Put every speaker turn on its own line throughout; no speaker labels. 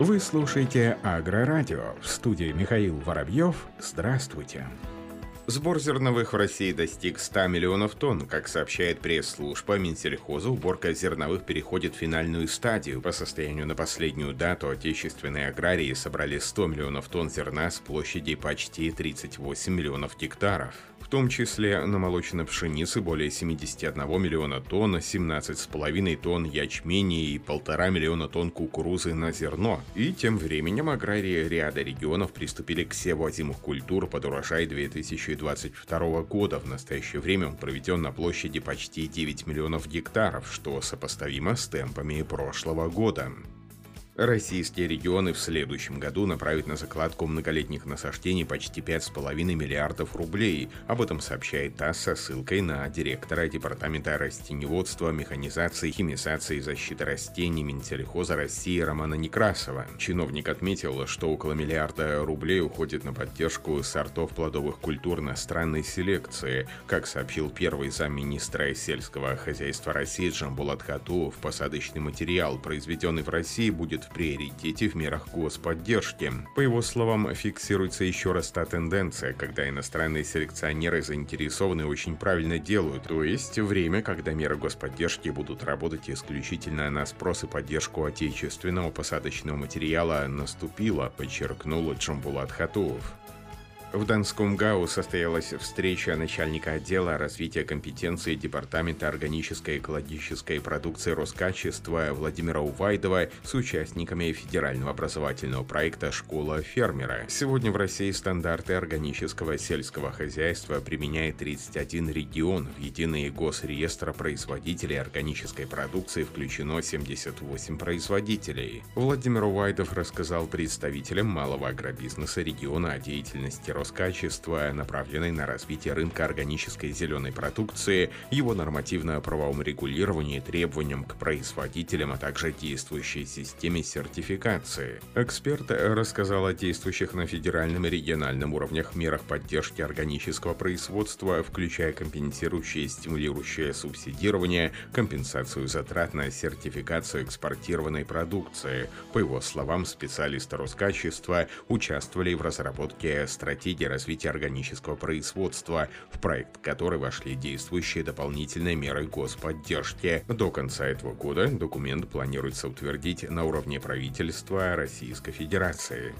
Вы слушаете Агрорадио. В студии Михаил Воробьев. Здравствуйте. Сбор зерновых в России достиг 100 миллионов тонн. Как сообщает пресс-служба Минсельхоза, уборка зерновых переходит в финальную стадию. По состоянию на последнюю дату отечественные аграрии собрали 100 миллионов тонн зерна с площади почти 38 миллионов гектаров. Том числе на молочной пшенице более 71 миллиона тонн, 17,5 тонн ячмени и полтора миллиона тонн кукурузы на зерно. И тем временем аграрии ряда регионов приступили к севу озимых культур под урожай 2020 2022 года. В настоящее время он проведен на площади почти 9 миллионов гектаров, что сопоставимо с темпами прошлого года. Российские регионы в следующем году направят на закладку многолетних насаждений почти 5,5 миллиардов рублей. Об этом сообщает ТАСС со ссылкой на директора Департамента растеневодства, механизации, химизации и защиты растений Минсельхоза России Романа Некрасова. Чиновник отметил, что около миллиарда рублей уходит на поддержку сортов плодовых культур иностранной селекции. Как сообщил первый замминистра сельского хозяйства России Джамбулат Хатуов, посадочный материал, произведенный в России, будет приоритете в мерах господдержки. По его словам, фиксируется еще раз та тенденция, когда иностранные селекционеры заинтересованы очень правильно делают, то есть время, когда меры господдержки будут работать исключительно на спрос и поддержку отечественного посадочного материала наступило, подчеркнул Джамбулат Хатуов. В Донском ГАУ состоялась встреча начальника отдела развития компетенции Департамента органической экологической продукции Роскачества Владимира Увайдова с участниками федерального образовательного проекта «Школа фермера». Сегодня в России стандарты органического сельского хозяйства применяет 31 регион. В единый госреестр производителей органической продукции включено 78 производителей. Владимир Увайдов рассказал представителям малого агробизнеса региона о деятельности Роскачества, направленной на развитие рынка органической зеленой продукции, его нормативно-правовом регулировании, требованиям к производителям, а также действующей системе сертификации. Эксперт рассказал о действующих на федеральном и региональном уровнях мерах поддержки органического производства, включая компенсирующее и стимулирующее субсидирование, компенсацию затрат на сертификацию экспортированной продукции. По его словам, специалисты Роскачества участвовали в разработке стратегии стратегия развития органического производства, в проект которой вошли действующие дополнительные меры господдержки. До конца этого года документ планируется утвердить на уровне правительства Российской Федерации.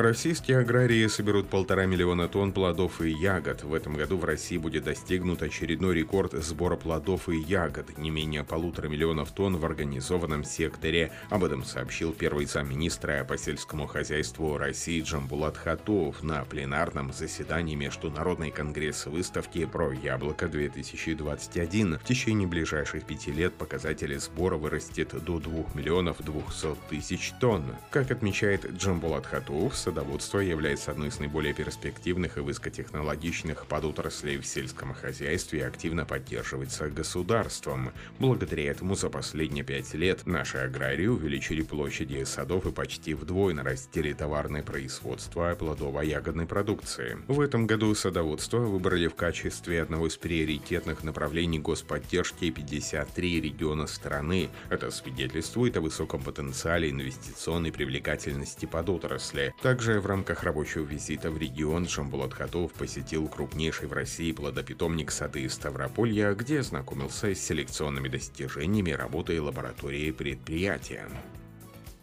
Российские аграрии соберут полтора миллиона тонн плодов и ягод. В этом году в России будет достигнут очередной рекорд сбора плодов и ягод, не менее полутора миллионов тонн в организованном секторе. Об этом сообщил первый замминистра по сельскому хозяйству России Джамбулат Хатов на пленарном заседании Международной конгресса выставки про яблоко-2021. В течение ближайших пяти лет показатели сбора вырастет до 2 миллионов 200 тысяч тонн. Как отмечает Джамбулат Хатов, садоводство является одной из наиболее перспективных и высокотехнологичных подотраслей в сельском хозяйстве и активно поддерживается государством. Благодаря этому за последние пять лет наши аграрии увеличили площади садов и почти вдвое нарастили товарное производство плодово-ягодной продукции. В этом году садоводство выбрали в качестве одного из приоритетных направлений господдержки 53 региона страны. Это свидетельствует о высоком потенциале инвестиционной привлекательности подотрасли. Также в рамках рабочего визита в регион Жамбулат Хатов посетил крупнейший в России плодопитомник сады Ставрополья, где ознакомился с селекционными достижениями работы лаборатории предприятия.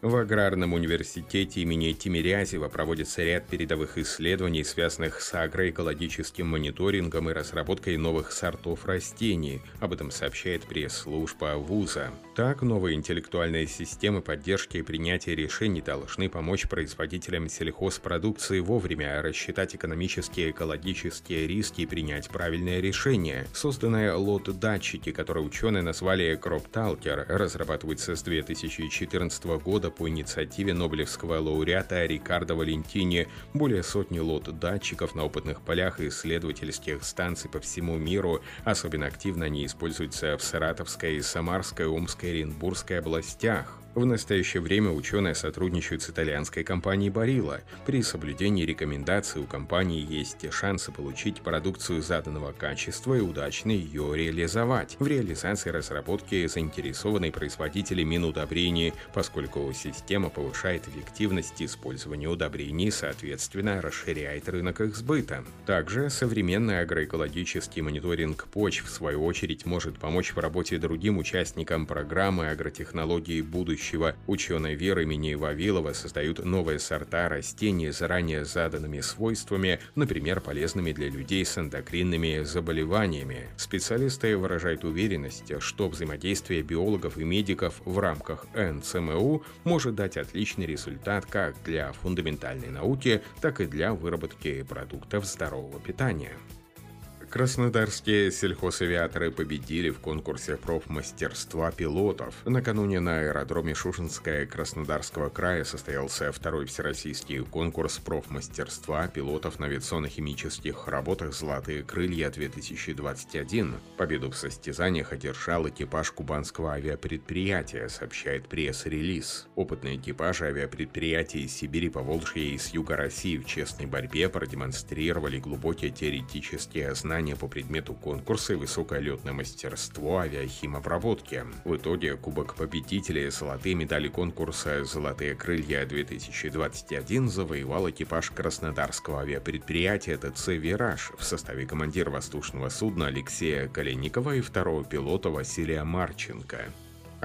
В Аграрном университете имени Тимирязева проводится ряд передовых исследований, связанных с агроэкологическим мониторингом и разработкой новых сортов растений. Об этом сообщает пресс-служба вуза. Так, новые интеллектуальные системы поддержки и принятия решений должны помочь производителям сельхозпродукции вовремя рассчитать экономические и экологические риски и принять правильное решение. Созданные лот-датчики, которые ученые назвали Кропталкер, разрабатываются с 2014 года по инициативе Нобелевского лауреата Рикардо Валентини более сотни лот датчиков на опытных полях и исследовательских станций по всему миру. Особенно активно они используются в Саратовской, Самарской, Омской Оренбургской областях. В настоящее время ученые сотрудничают с итальянской компанией Барилла. При соблюдении рекомендаций у компании есть шансы получить продукцию заданного качества и удачно ее реализовать. В реализации разработки заинтересованы производители минудобрений, поскольку система повышает эффективность использования удобрений и, соответственно, расширяет рынок их сбыта. Также современный агроэкологический мониторинг почв, в свою очередь, может помочь в работе другим участникам программы агротехнологии будущего будущего ученые Веры имени Вавилова создают новые сорта растений с заранее заданными свойствами, например, полезными для людей с эндокринными заболеваниями. Специалисты выражают уверенность, что взаимодействие биологов и медиков в рамках НЦМУ может дать отличный результат как для фундаментальной науки, так и для выработки продуктов здорового питания. Краснодарские сельхозавиаторы победили в конкурсе профмастерства пилотов. Накануне на аэродроме Шушинская Краснодарского края состоялся второй всероссийский конкурс профмастерства пилотов на авиационно-химических работах «Золотые крылья-2021». Победу в состязаниях одержал экипаж кубанского авиапредприятия, сообщает пресс-релиз. Опытные экипажи авиапредприятий из Сибири, Поволжья и с юга России в честной борьбе продемонстрировали глубокие теоретические знания знания по предмету конкурса и высокое летное мастерство авиахимобработки. В итоге Кубок победителей золотые медали конкурса «Золотые крылья-2021» завоевал экипаж краснодарского авиапредприятия ТЦ «Вираж» в составе командира воздушного судна Алексея Калиникова и второго пилота Василия Марченко.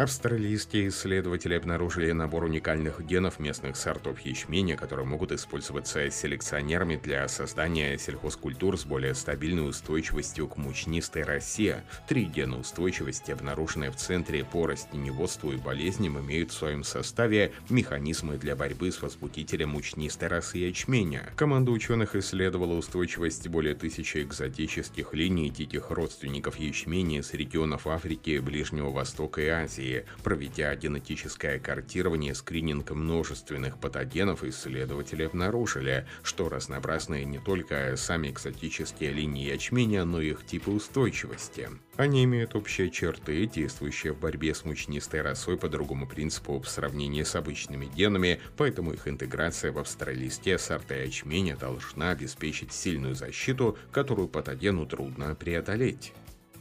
Австралийские исследователи обнаружили набор уникальных генов местных сортов ячменя, которые могут использоваться селекционерами для создания сельхозкультур с более стабильной устойчивостью к мучнистой росе. Три гена устойчивости, обнаруженные в Центре по растеневодству и болезням, имеют в своем составе механизмы для борьбы с возбудителем мучнистой росы ячменя. Команда ученых исследовала устойчивость более тысячи экзотических линий диких родственников ячменя с регионов Африки, Ближнего Востока и Азии. России. Проведя генетическое картирование скрининг множественных патогенов, исследователи обнаружили, что разнообразные не только сами экзотические линии ячменя, но и их типы устойчивости. Они имеют общие черты, действующие в борьбе с мучнистой росой по другому принципу в сравнении с обычными генами, поэтому их интеграция в австралийские сорта ячменя должна обеспечить сильную защиту, которую патогену трудно преодолеть.